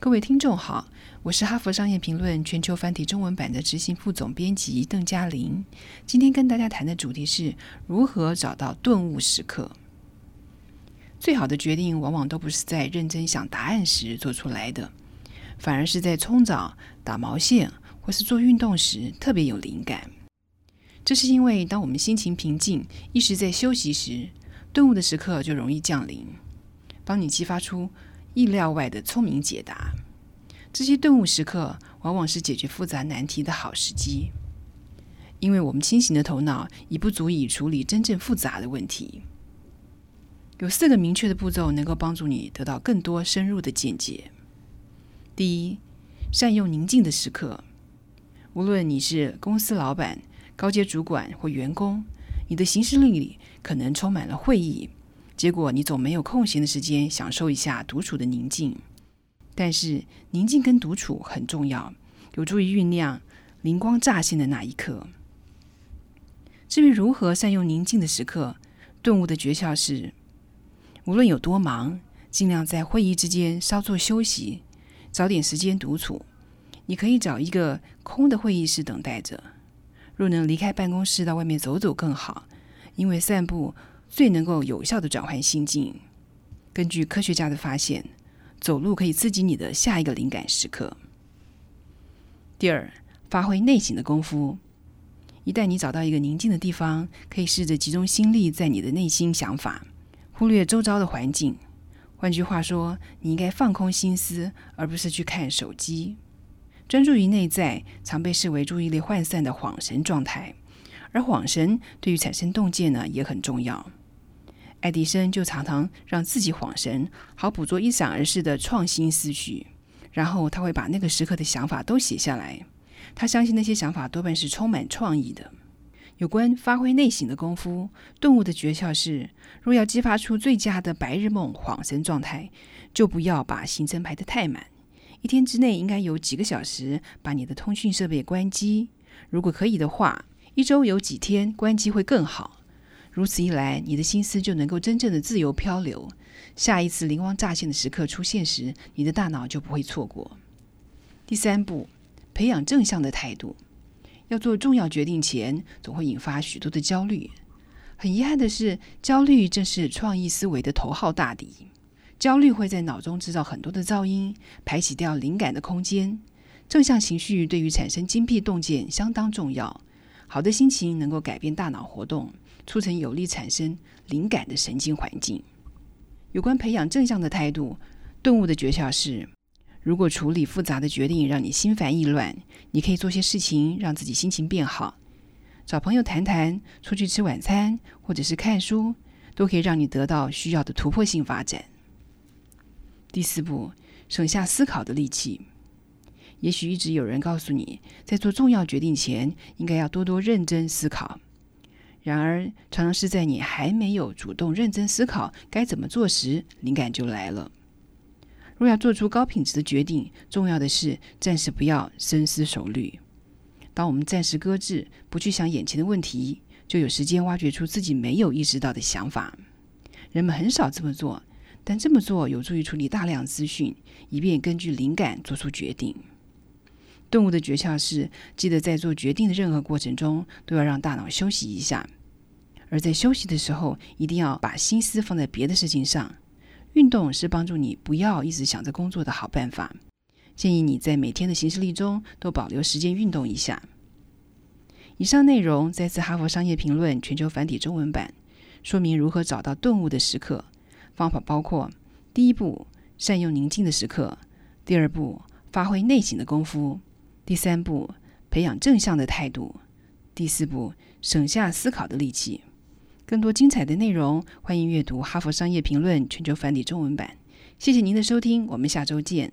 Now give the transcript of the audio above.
各位听众好，我是哈佛商业评论全球繁体中文版的执行副总编辑邓嘉玲。今天跟大家谈的主题是如何找到顿悟时刻。最好的决定往往都不是在认真想答案时做出来的，反而是在冲澡、打毛线或是做运动时特别有灵感。这是因为当我们心情平静、一时在休息时，顿悟的时刻就容易降临，帮你激发出。意料外的聪明解答，这些顿悟时刻往往是解决复杂难题的好时机，因为我们清醒的头脑已不足以处理真正复杂的问题。有四个明确的步骤能够帮助你得到更多深入的见解。第一，善用宁静的时刻。无论你是公司老板、高阶主管或员工，你的行事历里可能充满了会议。结果你总没有空闲的时间享受一下独处的宁静，但是宁静跟独处很重要，有助于酝酿灵光乍现的那一刻。至于如何善用宁静的时刻，顿悟的诀窍是：无论有多忙，尽量在会议之间稍作休息，找点时间独处。你可以找一个空的会议室等待着。若能离开办公室到外面走走更好，因为散步。最能够有效的转换心境。根据科学家的发现，走路可以刺激你的下一个灵感时刻。第二，发挥内省的功夫。一旦你找到一个宁静的地方，可以试着集中心力在你的内心想法，忽略周遭的环境。换句话说，你应该放空心思，而不是去看手机。专注于内在，常被视为注意力涣散的恍神状态，而恍神对于产生洞见呢也很重要。爱迪生就常常让自己恍神，好捕捉一闪而逝的创新思绪，然后他会把那个时刻的想法都写下来。他相信那些想法多半是充满创意的。有关发挥内省的功夫，顿悟的诀窍是：若要激发出最佳的白日梦恍神状态，就不要把行程排得太满。一天之内应该有几个小时把你的通讯设备关机。如果可以的话，一周有几天关机会更好。如此一来，你的心思就能够真正的自由漂流。下一次灵光乍现的时刻出现时，你的大脑就不会错过。第三步，培养正向的态度。要做重要决定前，总会引发许多的焦虑。很遗憾的是，焦虑正是创意思维的头号大敌。焦虑会在脑中制造很多的噪音，排挤掉灵感的空间。正向情绪对于产生精辟洞见相当重要。好的心情能够改变大脑活动。促成有力产生灵感的神经环境。有关培养正向的态度，顿悟的诀窍是：如果处理复杂的决定让你心烦意乱，你可以做些事情让自己心情变好。找朋友谈谈，出去吃晚餐，或者是看书，都可以让你得到需要的突破性发展。第四步，省下思考的力气。也许一直有人告诉你，在做重要决定前，应该要多多认真思考。然而，常常是在你还没有主动认真思考该怎么做时，灵感就来了。若要做出高品质的决定，重要的是暂时不要深思熟虑。当我们暂时搁置，不去想眼前的问题，就有时间挖掘出自己没有意识到的想法。人们很少这么做，但这么做有助于处理大量资讯，以便根据灵感做出决定。顿悟的诀窍是：记得在做决定的任何过程中，都要让大脑休息一下。而在休息的时候，一定要把心思放在别的事情上。运动是帮助你不要一直想着工作的好办法。建议你在每天的行事历中都保留时间运动一下。以上内容摘自《哈佛商业评论》全球繁体中文版，说明如何找到顿悟的时刻。方法包括：第一步，善用宁静的时刻；第二步，发挥内省的功夫；第三步，培养正向的态度；第四步，省下思考的力气。更多精彩的内容，欢迎阅读《哈佛商业评论》全球繁体中文版。谢谢您的收听，我们下周见。